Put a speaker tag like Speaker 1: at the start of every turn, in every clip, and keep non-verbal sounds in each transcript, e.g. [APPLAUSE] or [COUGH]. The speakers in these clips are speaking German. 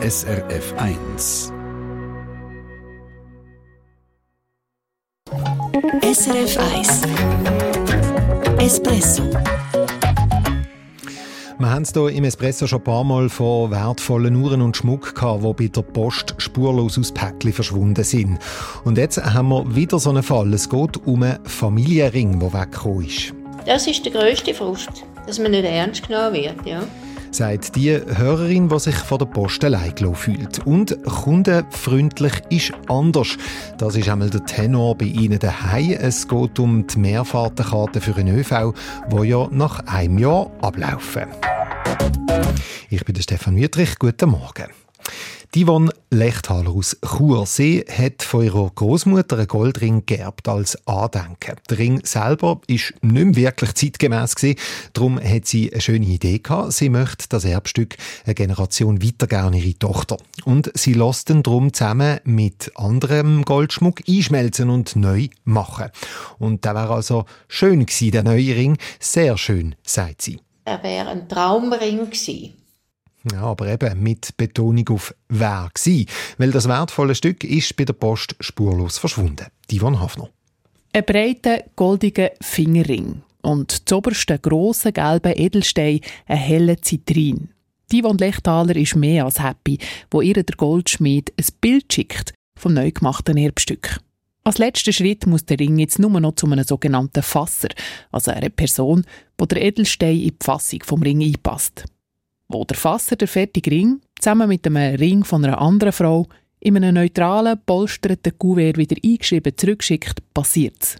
Speaker 1: SRF 1.
Speaker 2: SRF 1 Espresso
Speaker 3: wir haben es hier im Espresso schon ein paar Mal von wertvollen Uhren und Schmuck gehabt, die bei der Post spurlos aus Päckchen verschwunden sind. Und jetzt haben wir wieder so einen Fall. Es geht um einen Familienring, der weggekommen ist.
Speaker 4: Das ist der grösste Frust, dass man nicht ernst genommen wird, ja
Speaker 3: sagt die Hörerin, die sich von der Post allein fühlt. Und kundenfreundlich ist anders. Das ist einmal der Tenor bei Ihnen daheim. Es geht um die Mehrfahrtenkarte für einen ÖV, die ja nach einem Jahr ablaufen. Ich bin der Stefan Wüttrich. Guten Morgen. Die Yvonne Lechthaler aus Chur. Sie hat von ihrer Großmutter einen Goldring geerbt als Andenken. Der Ring selber ist nicht mehr wirklich zeitgemäß gewesen. Darum hat sie eine schöne Idee gehabt. Sie möchte das Erbstück eine Generation weitergeben an ihre Tochter. Und sie lässt ihn darum zusammen mit anderem Goldschmuck einschmelzen und neu machen. Und der wäre also schön gewesen, der neue Ring. Sehr schön, sagt sie.
Speaker 4: Er wäre ein Traumring gewesen.
Speaker 3: Ja, aber eben mit Betonung auf «wer» gsi, weil das wertvolle Stück ist bei der Post spurlos verschwunden. Divon Hafner.
Speaker 5: Ein breiter, goldiger Fingerring und zoberste grosse gelbe Edelstein ein heller Zitrin. Divon Lechtaler ist mehr als happy, wo ihr der Goldschmied ein Bild schickt vom neu gemachten Erbstück. Als letzter Schritt muss der Ring jetzt nur noch zu einem sogenannten Fasser, also einer Person, wo der Edelstein in die Fassung vom Ring einpasst wo der Fasser der fertige Ring zusammen mit einem Ring von einer anderen Frau in einem neutralen, polsterten Kuvert wieder eingeschrieben zurückschickt, passiert's.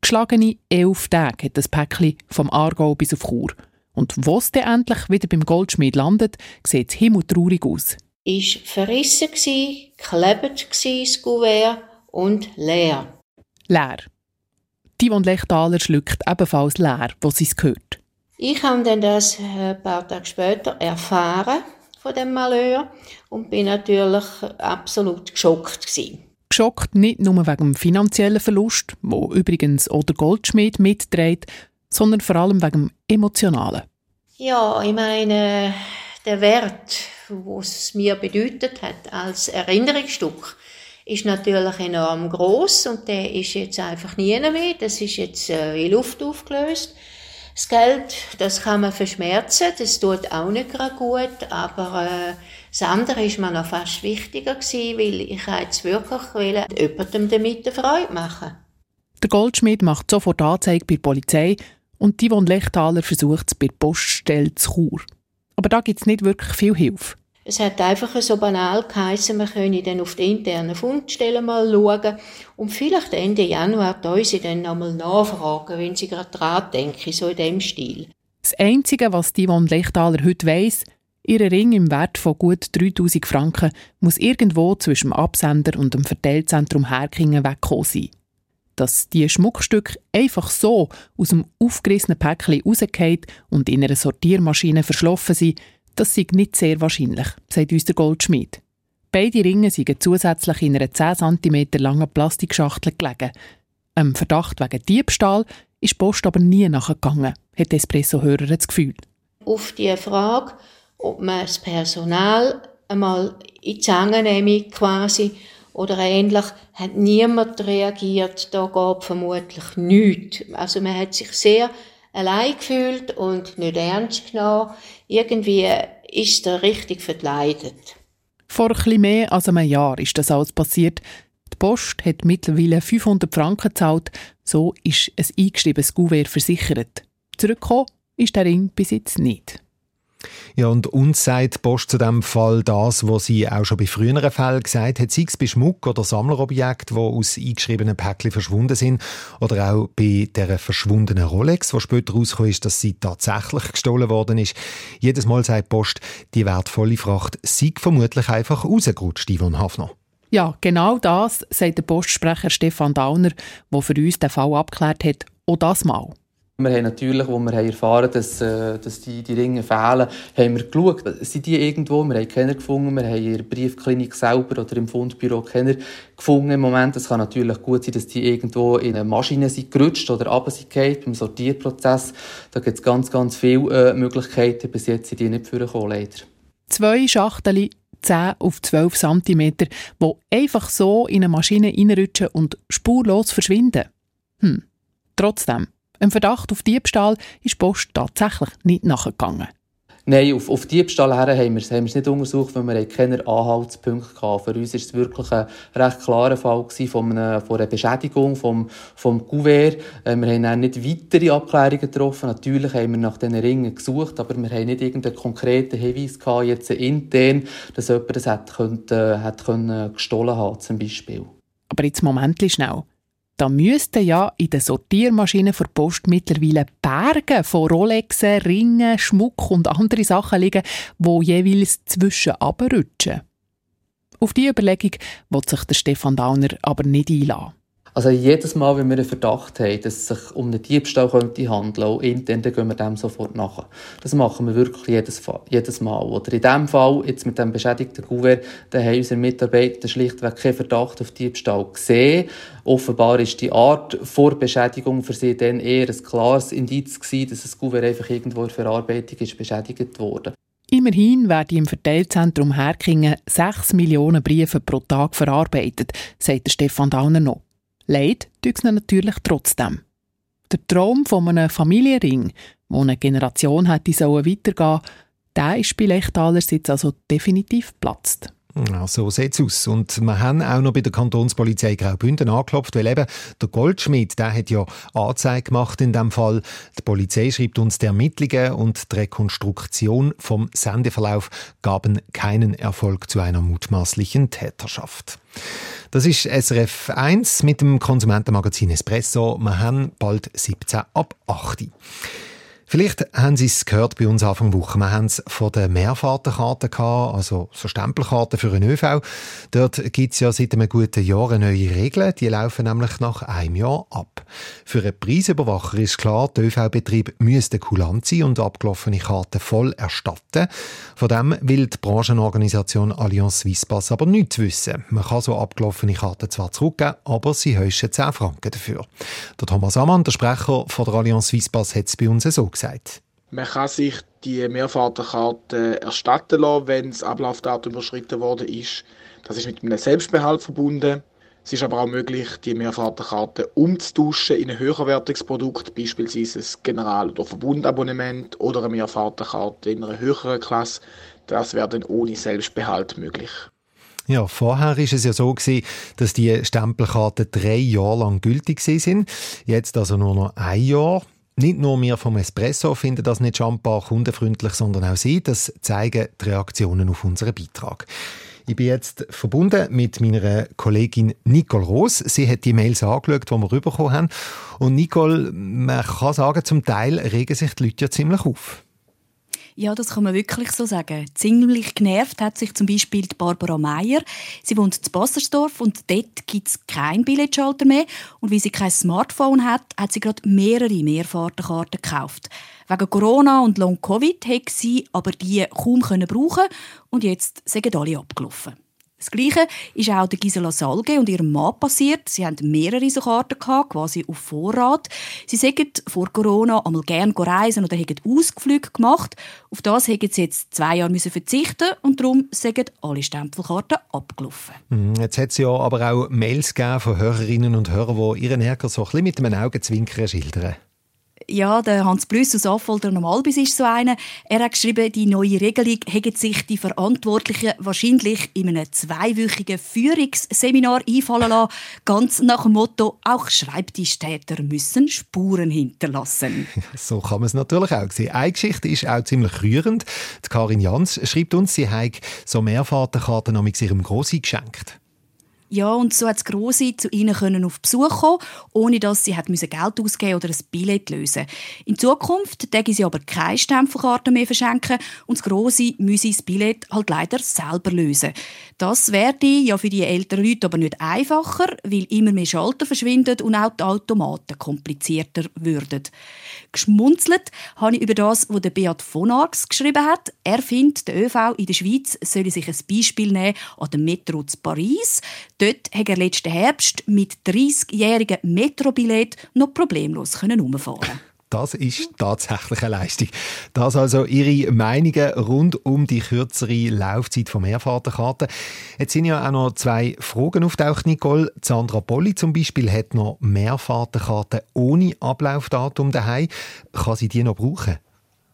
Speaker 5: Geschlagene elf Tage hat das Päckchen vom Aargau bis auf Chur. Und wo es dann endlich wieder beim Goldschmied landet, sieht es himmeltraurig aus.
Speaker 4: Ist verrissen gsi, geklebt gsi, das Kuvert und leer.
Speaker 5: Leer. Die von Lechtaler schluckt ebenfalls leer, wo sie es gehört.
Speaker 4: Ich habe dann das äh, ein paar Tage später erfahren von dem Malheur und bin natürlich absolut geschockt gewesen.
Speaker 5: Geschockt nicht nur wegen dem finanziellen Verlust, wo übrigens auch der Goldschmied mitträgt, sondern vor allem wegen dem emotionalen.
Speaker 4: Ja, ich meine, der Wert, was es mir bedeutet hat als Erinnerungsstück, ist natürlich enorm groß und der ist jetzt einfach nie mehr. Das ist jetzt äh, in Luft aufgelöst. Das Geld, das kann man verschmerzen, das tut auch nicht gerade gut, aber äh, das andere ist mir noch fast wichtiger gewesen, weil ich jetzt wirklich will, jemandem damit eine Freude machen.
Speaker 5: Der Goldschmied macht sofort Anzeige bei der Polizei und die von Lechtaler versucht es bei der Poststelle zu Chur. Aber da gibt es nicht wirklich viel Hilfe.
Speaker 4: Es hat einfach so banal geheißen, wir können dann auf die internen Fundstellen mal schauen und vielleicht Ende Januar sie dann nochmal nachfragen, wenn sie gerade dran denken, so in dem Stil.
Speaker 5: Das Einzige, was Yvonne Lechtaler heute weiss, ihr Ring im Wert von gut 3000 Franken muss irgendwo zwischen dem Absender und dem Verteilzentrum Herkingen weggekommen sein. Dass die Schmuckstücke einfach so aus dem aufgerissenen Päckchen rausgehen und in einer Sortiermaschine verschlafen sind, das sei nicht sehr wahrscheinlich, sagt uns der Goldschmied. Beide Ringe seien zusätzlich in einer 10 cm langen Plastikschachtel gelegen. Einem Verdacht wegen Diebstahl ist die Post aber nie nachgegangen, hat Espresso-Hörer das Gefühl.
Speaker 4: Auf die Frage, ob man das Personal einmal in die Zange nehme, quasi, oder ähnlich, hat niemand reagiert. Da gab vermutlich nichts. Also man hat sich sehr allein gefühlt und nicht ernst genommen. Irgendwie ist er richtig verkleidet.
Speaker 5: Vor etwas mehr als einem Jahr ist das alles passiert. Die Post hat mittlerweile 500 Franken gezahlt, so ist ein eingeschriebenes Gouverne versichert. Zurückgekommen ist der Ring bis jetzt nicht.
Speaker 3: Ja, und uns sagt Post zu dem Fall das, was sie auch schon bei früheren Fällen gesagt hat, sei es bei Schmuck oder Sammlerobjekten, die aus eingeschriebenen Päckchen verschwunden sind, oder auch bei der verschwundenen Rolex, wo später rausgekommen ist, dass sie tatsächlich gestohlen worden ist. Jedes Mal sagt Post, die wertvolle Fracht sei vermutlich einfach rausgerutscht, Yvonne Hafner.
Speaker 5: Ja, genau das sagt der Postsprecher Stefan Dauner, der für uns den Fall abgeklärt hat, auch das Mal.
Speaker 6: Wir haben natürlich, wo wir erfahren dass, äh, dass die, die Ringe fehlen, haben wir geschaut, sind die irgendwo? Wir haben keiner gefunden. Wir haben in der Briefklinik selber oder im Fundbüro keiner gefunden im Moment. Es kann natürlich gut sein, dass die irgendwo in eine Maschine sind gerutscht oder runtergefallen beim Sortierprozess. Da gibt es ganz, ganz viele äh, Möglichkeiten. Bis jetzt sind die nicht vorgekommen, leider.
Speaker 5: Zwei Schachteln 10 auf 12 cm, die einfach so in eine Maschine reinrutschen und spurlos verschwinden. Hm. Trotzdem, ein Verdacht auf Diebstahl ist Post tatsächlich nicht nachgegangen.
Speaker 6: Nein, auf, auf Diebstahl her haben wir, es nicht untersucht, weil wir keine Anhaltspunkte hatten. Für uns war es wirklich ein recht klarer Fall von einer, von einer Beschädigung vom, vom Kuvert. Äh, wir haben dann nicht weitere Abklärungen getroffen. Natürlich haben wir nach diesen Ringen gesucht, aber wir haben nicht irgendeinen konkreten Hinweis gehabt, jetzt intern, dass jemand das könnte, hat können gestohlen haben, zum Beispiel.
Speaker 5: Aber jetzt Moment schnell. Da müssten ja in den Sortiermaschinen der Post mittlerweile Berge von Rolexen, Ringen, Schmuck und andere Sachen liegen, wo jeweils zwischen abrutschen. Auf die Überlegung wird sich der Stefan Dauner aber nicht einlassen.
Speaker 6: Also jedes Mal, wenn wir einen Verdacht haben, dass es sich um einen Diebstahl könnte handeln, auch intern, dann gehen wir dem sofort nach. Das machen wir wirklich jedes, jedes Mal. Oder in diesem Fall, jetzt mit dem beschädigten Kuvert, da haben unsere Mitarbeiter schlichtweg keinen Verdacht auf Diebstahl gesehen. Offenbar ist die Art vor Beschädigung für sie dann eher ein klares Indiz gewesen, dass das Kuvert einfach irgendwo in Verarbeitung ist beschädigt worden.
Speaker 5: Immerhin werden im Verteilzentrum Herkingen 6 Millionen Briefe pro Tag verarbeitet, sagt Stefan Dauner noch. Leid tut es natürlich trotzdem. Der Traum von einem Familienring, wo eine Generation hätte weitergehen sollen, der ist bei Lechtaler jetzt also definitiv geplatzt.
Speaker 3: Ja, so sieht es aus. Und wir haben auch noch bei der Kantonspolizei Graubünden angeklopft, weil eben der Goldschmied, der hat ja Anzeige gemacht in dem Fall. Die Polizei schreibt uns, die Ermittlungen und die Rekonstruktion vom Sendeverlauf gaben keinen Erfolg zu einer mutmaßlichen Täterschaft. Das ist SRF 1 mit dem Konsumentenmagazin Espresso. Wir haben bald 17 ab 8 Vielleicht haben Sie es gehört bei uns Anfang Woche. Wir haben es von der Mehrfahrtenkarte gehabt, also so Stempelkarten für einen ÖV. Dort gibt es ja seit einem guten Jahr neue Regeln. Die laufen nämlich nach einem Jahr ab. Für einen Preisüberwacher ist klar, der ÖV-Betrieb müsste kulant sein und abgelaufene Karten voll erstatten. Von dem will die Branchenorganisation Allianz Swisspass aber nichts wissen. Man kann so abgelaufene Karten zwar zurückgeben, aber sie heischen 10 Franken dafür. Der Thomas Ammann, der Sprecher von der Allianz Swisspass, hat es bei uns so gesagt gesagt.
Speaker 7: Man kann sich die Mehrfahrtenkarte erstatten lassen, wenn das Ablaufdatum überschritten worden ist. Das ist mit einem Selbstbehalt verbunden. Es ist aber auch möglich, die Mehrfahrtenkarte umzutauschen in ein höherwertiges Produkt, beispielsweise ein General- oder Verbundabonnement oder eine Mehrfahrtenkarte in einer höheren Klasse. Das wäre dann ohne Selbstbehalt möglich.
Speaker 3: Ja, vorher ist es ja so gewesen, dass die Stempelkarten drei Jahre lang gültig sind. Jetzt also nur noch ein Jahr. Nicht nur wir vom Espresso finden das nicht schambar kundenfreundlich, sondern auch Sie. Das zeigen die Reaktionen auf unseren Beitrag. Ich bin jetzt verbunden mit meiner Kollegin Nicole Roos. Sie hat die Mails angeschaut, die wir bekommen haben. Und Nicole, man kann sagen, zum Teil regen sich die Leute ja ziemlich auf.
Speaker 2: Ja, das kann man wirklich so sagen. Ziemlich genervt hat sich zum Beispiel die Barbara Meier. Sie wohnt in Bassersdorf und dort gibt es keinen Billetschalter mehr. Und weil sie kein Smartphone hat, hat sie gerade mehrere Mehrfahrtenkarten gekauft. Wegen Corona und Long-Covid hat sie aber die kaum brauchen und jetzt sind alle abgelaufen. Das Gleiche ist auch der Gisela Salge und ihrem Mann passiert. Sie hatten mehrere so Karten, gehabt, quasi auf Vorrat. Sie sagen vor Corona einmal gerne reisen oder haben Ausflüge gemacht. Auf das haben sie jetzt zwei Jahre verzichten und darum sind alle Stempelkarten abgelaufen.
Speaker 3: Mhm, jetzt hat es ja aber auch Mails von Hörerinnen und Hörern, die ihren Ärger so ein bisschen mit einem Augenzwinkern schildern.
Speaker 2: Ja, der Hans Brüss aus Affolter am Albis ist so einer. Er hat geschrieben, die neue Regelung hätte sich die Verantwortlichen wahrscheinlich in einem zweiwöchigen Führungsseminar einfallen lassen. Ganz nach dem Motto, auch Schreibtischtäter müssen Spuren hinterlassen. [LAUGHS]
Speaker 3: So kann man es natürlich auch sehen. Eine Geschichte ist auch ziemlich rührend. Karin Jans schreibt uns, sie habe so Mehrfahrtenkarten ihrem Grossi geschenkt.
Speaker 2: Ja, und so hat das Grosse zu ihnen können auf Besuch kommen, ohne dass sie hat Geld ausgeben oder ein Billett lösen In Zukunft dürfen sie aber keine Stempelkarten mehr verschenken und das Grosse müsse das Billett halt leider selber lösen. Das werde ja für die älteren Leute aber nicht einfacher, weil immer mehr Schalter verschwinden und auch die Automaten komplizierter würden. Geschmunzelt habe ich über das, was der Beat von Arx geschrieben hat. Er findet, der ÖV in der Schweiz solle sich ein Beispiel nehmen an dem Metro zu Paris. Dort hat er letzten Herbst mit 30-jährigen Metrobillett noch problemlos herumfahren
Speaker 3: Das ist tatsächlich eine Leistung. Das also Ihre Meinungen rund um die kürzere Laufzeit von Mehrfahrtenkarten. Jetzt sind ja auch noch zwei Fragen auftaucht, Nicole. Sandra Polli zum Beispiel hat noch Mehrfahrtenkarten ohne Ablaufdatum daheim. Kann sie die noch brauchen?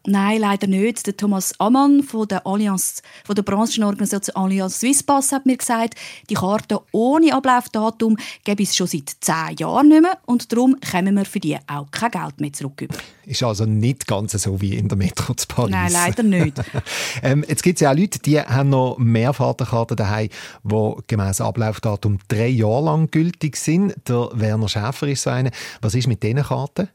Speaker 2: Nein, leider nicht. Der Thomas Ammann von der, Allianz, von der Branchenorganisation Allianz Swisspass hat mir gesagt, die Karte ohne Ablaufdatum gäbe es schon seit zehn Jahren nicht mehr und darum kommen wir für die auch kein Geld mehr zurück.
Speaker 3: Ist also nicht ganz so wie in der Metro zu Paris.
Speaker 2: Nein, leider nicht. [LAUGHS]
Speaker 3: ähm, jetzt gibt es ja auch Leute, die haben noch mehr Fahrtenkarten daheim, die gemäß Ablaufdatum drei Jahre lang gültig sind. Der Werner Schäfer ist so einer. Was ist mit diesen Karten?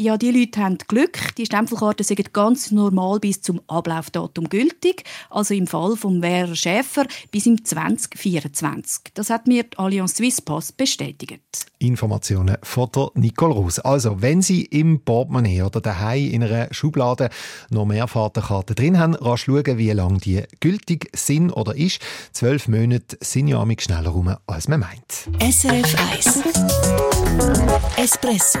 Speaker 2: Ja, die Leute haben Glück. Die Stempelkarten sind ganz normal bis zum Ablaufdatum gültig. Also im Fall von Werner Schäfer bis im 2024. Das hat mir die Allianz Swiss Pass bestätigt.
Speaker 3: Informationen von der Nicole Roos. Also, wenn Sie im Portemonnaie oder daheim in einer Schublade noch mehr Fahrtenkarten drin haben, rasch schauen, wie lange die gültig sind oder ist. Zwölf Monate sind ja amig schneller rum, als man meint.
Speaker 1: SRF 1 Espresso